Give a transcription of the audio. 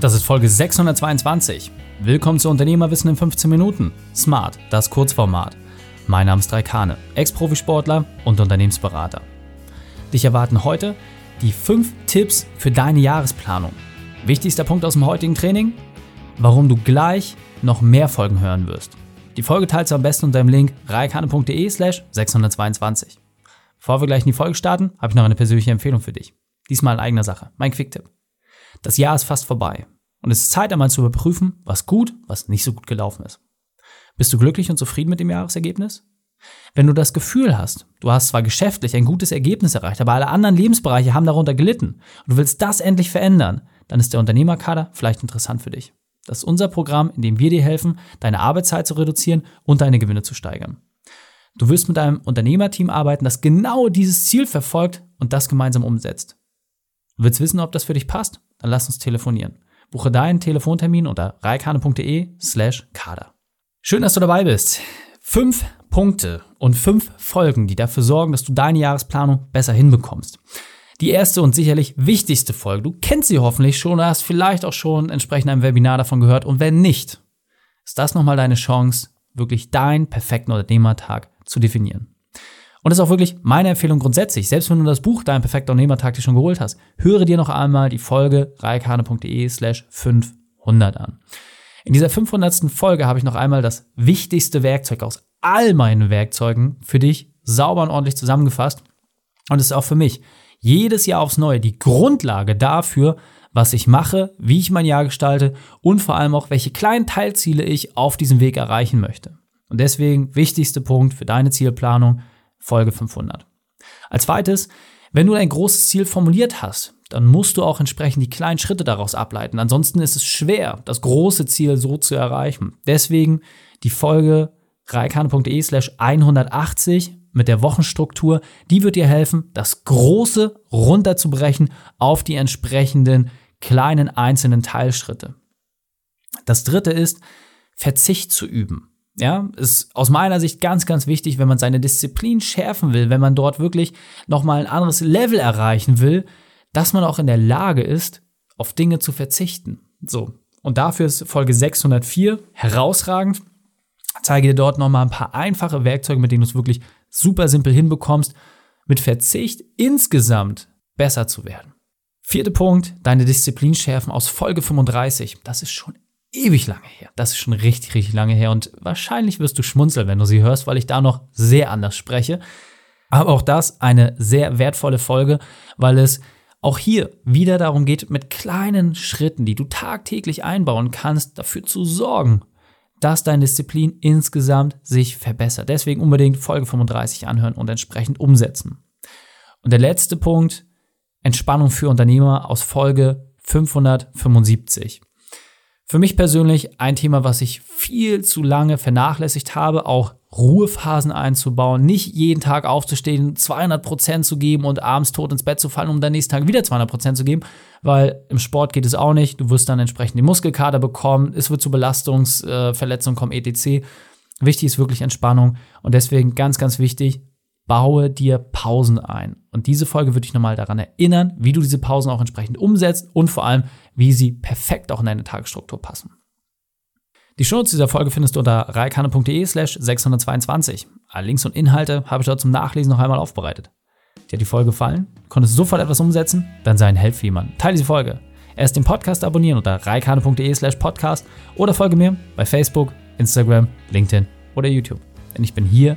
Das ist Folge 622. Willkommen zu Unternehmerwissen in 15 Minuten. Smart, das Kurzformat. Mein Name ist Raikane, Ex-Profisportler und Unternehmensberater. Dich erwarten heute die 5 Tipps für deine Jahresplanung. Wichtigster Punkt aus dem heutigen Training? Warum du gleich noch mehr Folgen hören wirst. Die Folge teilst du am besten unter dem Link raikane.de slash 622. Bevor wir gleich in die Folge starten, habe ich noch eine persönliche Empfehlung für dich. Diesmal in eigener Sache, mein Quick-Tipp. Das Jahr ist fast vorbei und es ist Zeit einmal zu überprüfen, was gut, was nicht so gut gelaufen ist. Bist du glücklich und zufrieden mit dem Jahresergebnis? Wenn du das Gefühl hast, du hast zwar geschäftlich ein gutes Ergebnis erreicht, aber alle anderen Lebensbereiche haben darunter gelitten und du willst das endlich verändern, dann ist der Unternehmerkader vielleicht interessant für dich. Das ist unser Programm, in dem wir dir helfen, deine Arbeitszeit zu reduzieren und deine Gewinne zu steigern. Du wirst mit einem Unternehmerteam arbeiten, das genau dieses Ziel verfolgt und das gemeinsam umsetzt. Du willst wissen, ob das für dich passt? Dann lass uns telefonieren. Buche deinen Telefontermin unter reikane.de slash kader. Schön, dass du dabei bist. Fünf Punkte und fünf Folgen, die dafür sorgen, dass du deine Jahresplanung besser hinbekommst. Die erste und sicherlich wichtigste Folge, du kennst sie hoffentlich schon oder hast vielleicht auch schon entsprechend einem Webinar davon gehört und wenn nicht, ist das nochmal deine Chance, wirklich deinen perfekten Unternehmertag zu definieren. Und das ist auch wirklich meine Empfehlung grundsätzlich. Selbst wenn du das Buch Dein perfekter Unternehmertaktik schon geholt hast, höre dir noch einmal die Folge reikane.de slash 500 an. In dieser 500. Folge habe ich noch einmal das wichtigste Werkzeug aus all meinen Werkzeugen für dich sauber und ordentlich zusammengefasst. Und es ist auch für mich jedes Jahr aufs Neue die Grundlage dafür, was ich mache, wie ich mein Jahr gestalte und vor allem auch, welche kleinen Teilziele ich auf diesem Weg erreichen möchte. Und deswegen wichtigste Punkt für deine Zielplanung, Folge 500. Als zweites, wenn du ein großes Ziel formuliert hast, dann musst du auch entsprechend die kleinen Schritte daraus ableiten. Ansonsten ist es schwer, das große Ziel so zu erreichen. Deswegen die Folge reikane.de slash 180 mit der Wochenstruktur, die wird dir helfen, das Große runterzubrechen auf die entsprechenden kleinen einzelnen Teilschritte. Das dritte ist, Verzicht zu üben. Ja, ist aus meiner Sicht ganz, ganz wichtig, wenn man seine Disziplin schärfen will, wenn man dort wirklich nochmal ein anderes Level erreichen will, dass man auch in der Lage ist, auf Dinge zu verzichten. So. Und dafür ist Folge 604 herausragend. Ich zeige dir dort nochmal ein paar einfache Werkzeuge, mit denen du es wirklich super simpel hinbekommst, mit Verzicht insgesamt besser zu werden. Vierter Punkt, deine Disziplin schärfen aus Folge 35. Das ist schon ewig lange her. Das ist schon richtig, richtig lange her. Und wahrscheinlich wirst du schmunzeln, wenn du sie hörst, weil ich da noch sehr anders spreche. Aber auch das eine sehr wertvolle Folge, weil es auch hier wieder darum geht, mit kleinen Schritten, die du tagtäglich einbauen kannst, dafür zu sorgen, dass deine Disziplin insgesamt sich verbessert. Deswegen unbedingt Folge 35 anhören und entsprechend umsetzen. Und der letzte Punkt, Entspannung für Unternehmer aus Folge 575. Für mich persönlich ein Thema, was ich viel zu lange vernachlässigt habe, auch Ruhephasen einzubauen, nicht jeden Tag aufzustehen, 200 Prozent zu geben und abends tot ins Bett zu fallen, um dann nächsten Tag wieder 200 Prozent zu geben, weil im Sport geht es auch nicht. Du wirst dann entsprechend die Muskelkater bekommen, es wird zu Belastungsverletzungen kommen, etc. Wichtig ist wirklich Entspannung und deswegen ganz, ganz wichtig, baue dir Pausen ein. Und diese Folge würde dich nochmal daran erinnern, wie du diese Pausen auch entsprechend umsetzt und vor allem, wie sie perfekt auch in deine Tagesstruktur passen. Die Shownotes dieser Folge findest du unter reikane.de slash 622. Alle Links und Inhalte habe ich dort zum Nachlesen noch einmal aufbereitet. Dir hat die Folge gefallen? Konntest du sofort etwas umsetzen? Dann sei ein Held für jemanden. Teile diese Folge. Erst den Podcast abonnieren unter reikane.de slash podcast oder folge mir bei Facebook, Instagram, LinkedIn oder YouTube. Denn ich bin hier,